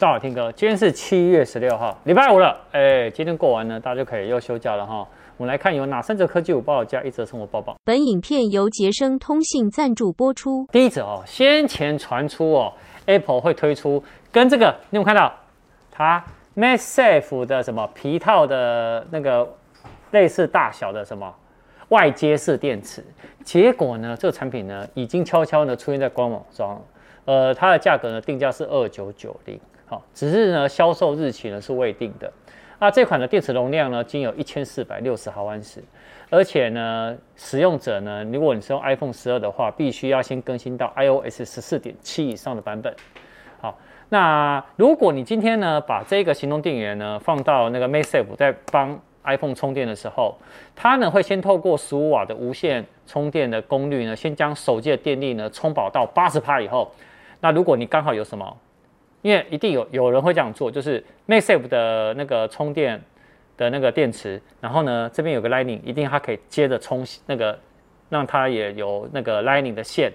大家好，听歌。今天是七月十六号，礼拜五了。哎，今天过完呢，大家就可以又休假了哈。我们来看有哪三则科技午报加一则生活报报。本影片由杰生通信赞助播出。第一则哦，先前传出哦，Apple 会推出跟这个，你有没有看到它 m a s s a f e 的什么皮套的那个类似大小的什么外接式电池？结果呢，这个产品呢已经悄悄的出现在官网上，呃，它的价格呢定价是二九九零。好，只是呢，销售日期呢是未定的。那这款的电池容量呢，仅有一千四百六十毫安时，而且呢，使用者呢，如果你是用 iPhone 十二的话，必须要先更新到 iOS 十四点七以上的版本。好，那如果你今天呢，把这个行动电源呢放到那个 MagSafe 在帮 iPhone 充电的时候，它呢会先透过十五瓦的无线充电的功率呢，先将手机的电力呢充饱到八十趴以后，那如果你刚好有什么？因为一定有有人会这样做，就是 MagSafe 的那个充电的那个电池，然后呢这边有个 Lightning，一定它可以接着充那个，让它也有那个 Lightning 的线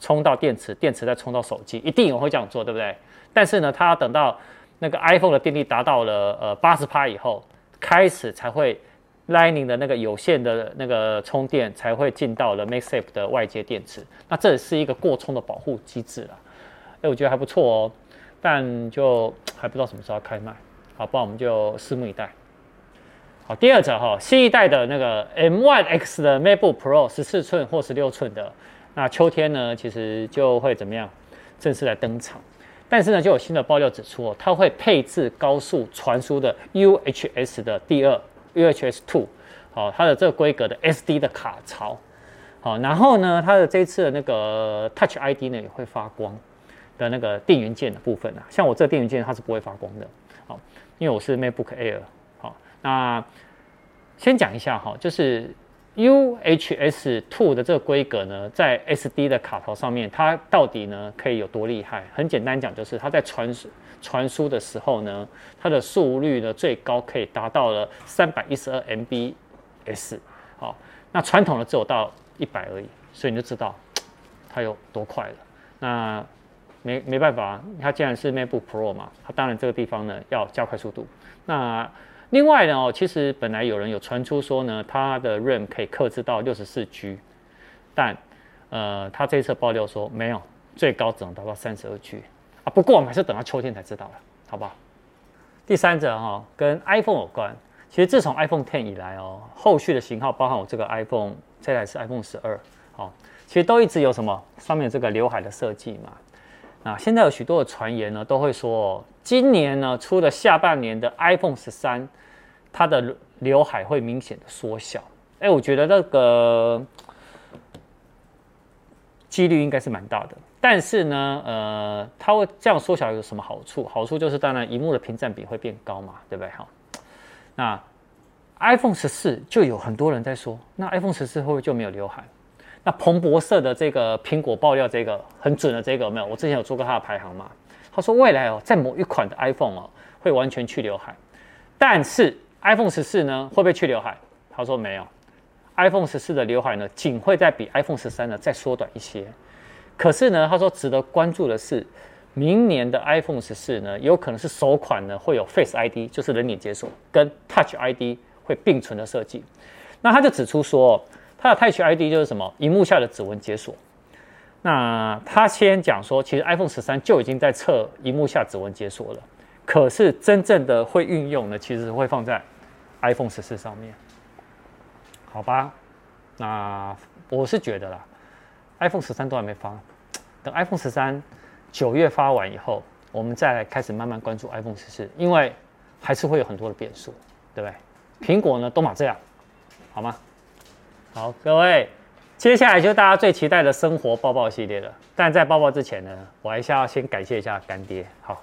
充到电池，电池再充到手机，一定有人会这样做，对不对？但是呢，它要等到那个 iPhone 的电力达到了呃八十趴以后，开始才会 Lightning 的那个有线的那个充电才会进到了 MagSafe 的外接电池，那这是一个过充的保护机制了，哎，我觉得还不错哦。但就 还不知道什么时候开卖，好，不然我们就拭目以待。好，第二则哈，新一代的那个 M One X 的 MacBook Pro 十四寸或十六寸的，那秋天呢，其实就会怎么样正式来登场。但是呢，就有新的爆料指出哦，它会配置高速传输的 UHS 的第二 UHS Two，好，它的这个规格的 SD 的卡槽，好，然后呢，它的这一次的那个 Touch ID 呢也会发光。的那个电源键的部分啊，像我这个电源键它是不会发光的，好，因为我是 MacBook Air，好，那先讲一下哈，就是 UHS Two 的这个规格呢，在 SD 的卡槽上面，它到底呢可以有多厉害？很简单讲，就是它在传输传输的时候呢，它的速率呢最高可以达到了三百一十二 Mbps 好，那传统的只有到一百而已，所以你就知道它有多快了。那没没办法，它既然是 MacBook Pro 嘛，它当然这个地方呢要加快速度。那另外呢，哦，其实本来有人有传出说呢，它的 RAM 可以克制到六十四 G，但呃，它这一次爆料说没有，最高只能达到三十二 G 啊。不过我们还是等到秋天才知道了，好不好？第三者哈、哦，跟 iPhone 有关。其实自从 iPhone Ten 以来哦，后续的型号包含我这个 iPhone，这台是 iPhone 十二，好，其实都一直有什么上面这个刘海的设计嘛。啊，现在有许多的传言呢，都会说，今年呢出的下半年的 iPhone 十三，它的刘海会明显的缩小。哎，我觉得这个几率应该是蛮大的。但是呢，呃，它会这样缩小有什么好处？好处就是当然，荧幕的屏占比会变高嘛，对不对？哈，那 iPhone 十四就有很多人在说，那 iPhone 十四会不会就没有刘海？那彭博社的这个苹果爆料，这个很准的，这个有没有？我之前有做过它的排行嘛。他说未来哦，在某一款的 iPhone 哦，会完全去刘海，但是 iPhone 十四呢，会不会去刘海？他说没有，iPhone 十四的刘海呢，仅会在比 iPhone 十三呢再缩短一些。可是呢，他说值得关注的是，明年的 iPhone 十四呢，有可能是首款呢会有 Face ID，就是人脸解锁跟 Touch ID 会并存的设计。那他就指出说。它的 Touch ID 就是什么？荧幕下的指纹解锁。那他先讲说，其实 iPhone 十三就已经在测荧幕下指纹解锁了。可是真正的会运用呢，其实会放在 iPhone 十四上面。好吧，那我是觉得啦，iPhone 十三都还没发，等 iPhone 十三九月发完以后，我们再来开始慢慢关注 iPhone 十四，因为还是会有很多的变数，对不对？苹果呢都嘛这样，好吗？好，各位，接下来就是大家最期待的生活报报系列了。但在报报之前呢，我还是要先感谢一下干爹。好，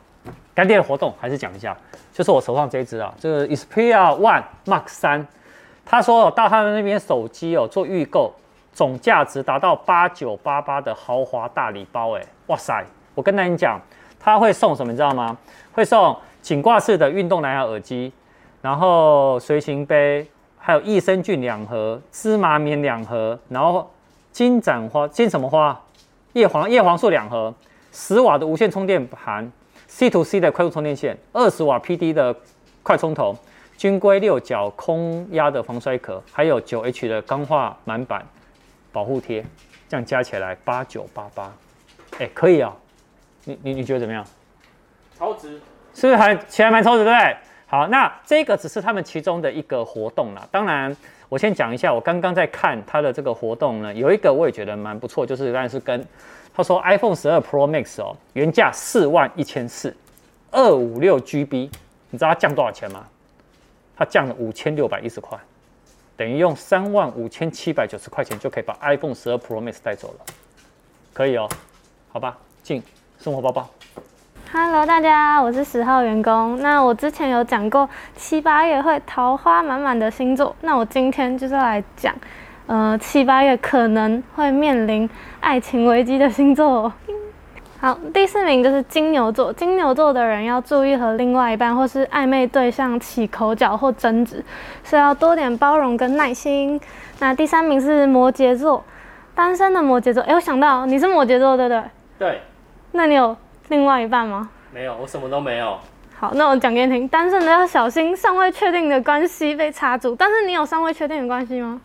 干爹的活动还是讲一下，就是我手上这一支啊，这个 Xperia One Mark 三，他说到他们那边手机哦做预购，总价值达到八九八八的豪华大礼包，哎，哇塞！我跟大家讲，他会送什么，你知道吗？会送颈挂式的运动蓝牙耳机，然后随行杯。还有益生菌两盒，芝麻棉两盒，然后金盏花金什么花？叶黄叶黄素两盒，十瓦的无线充电盘，C to C 的快速充电线，二十瓦 PD 的快充头，军规六角空压的防摔壳，还有九 H 的钢化满板保护贴，这样加起来八九八八，哎，可以啊、哦，你你你觉得怎么样？超值，是不是还其实还蛮超值，对不对？好，那这个只是他们其中的一个活动啦。当然，我先讲一下，我刚刚在看它的这个活动呢，有一个我也觉得蛮不错，就是当然是跟他说 iPhone 十二 Pro Max 哦，原价四万一千四，二五六 GB，你知道它降多少钱吗？它降了五千六百一十块，等于用三万五千七百九十块钱就可以把 iPhone 十二 Pro Max 带走了，可以哦，好吧，进生活包包。Hello，大家，我是十号员工。那我之前有讲过七八月会桃花满满的星座，那我今天就是来讲，呃，七八月可能会面临爱情危机的星座。好，第四名就是金牛座。金牛座的人要注意和另外一半或是暧昧对象起口角或争执，是要多点包容跟耐心。那第三名是摩羯座，单身的摩羯座。哎，我想到你是摩羯座，对不对？对。那你有？另外一半吗？没有，我什么都没有。好，那我讲给你听。单身的要小心尚未确定的关系被插足。但是你有尚未确定的关系吗？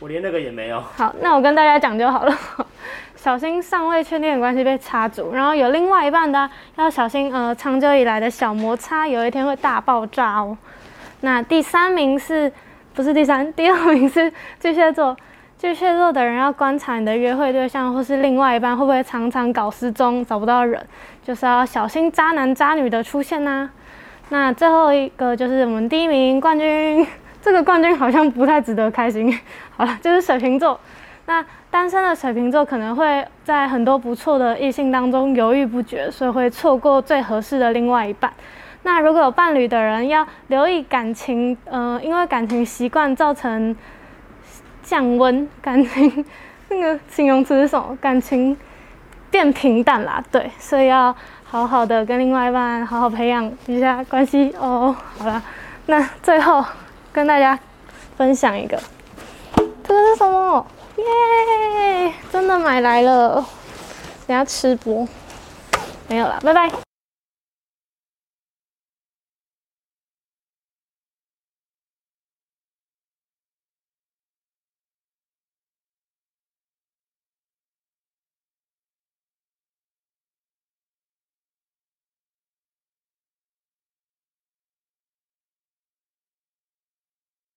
我连那个也没有。好，那我跟大家讲就好了。小心尚未确定的关系被插足，然后有另外一半的要小心，呃，长久以来的小摩擦有一天会大爆炸哦。那第三名是不是第三？第二名是巨蟹座。巨蟹座的人要观察你的约会对象或是另外一半会不会常常搞失踪，找不到人，就是要小心渣男渣女的出现呐、那最后一个就是我们第一名冠军，这个冠军好像不太值得开心。好了，就是水瓶座。那单身的水瓶座可能会在很多不错的异性当中犹豫不决，所以会错过最合适的另外一半。那如果有伴侣的人要留意感情，呃，因为感情习惯造成。降温，感情那个形容词是什么？感情变平淡啦，对，所以要好好的跟另外一半好好培养一下关系哦。好了，那最后跟大家分享一个，这个是什么？耶，真的买来了，等下吃播，没有了，拜拜。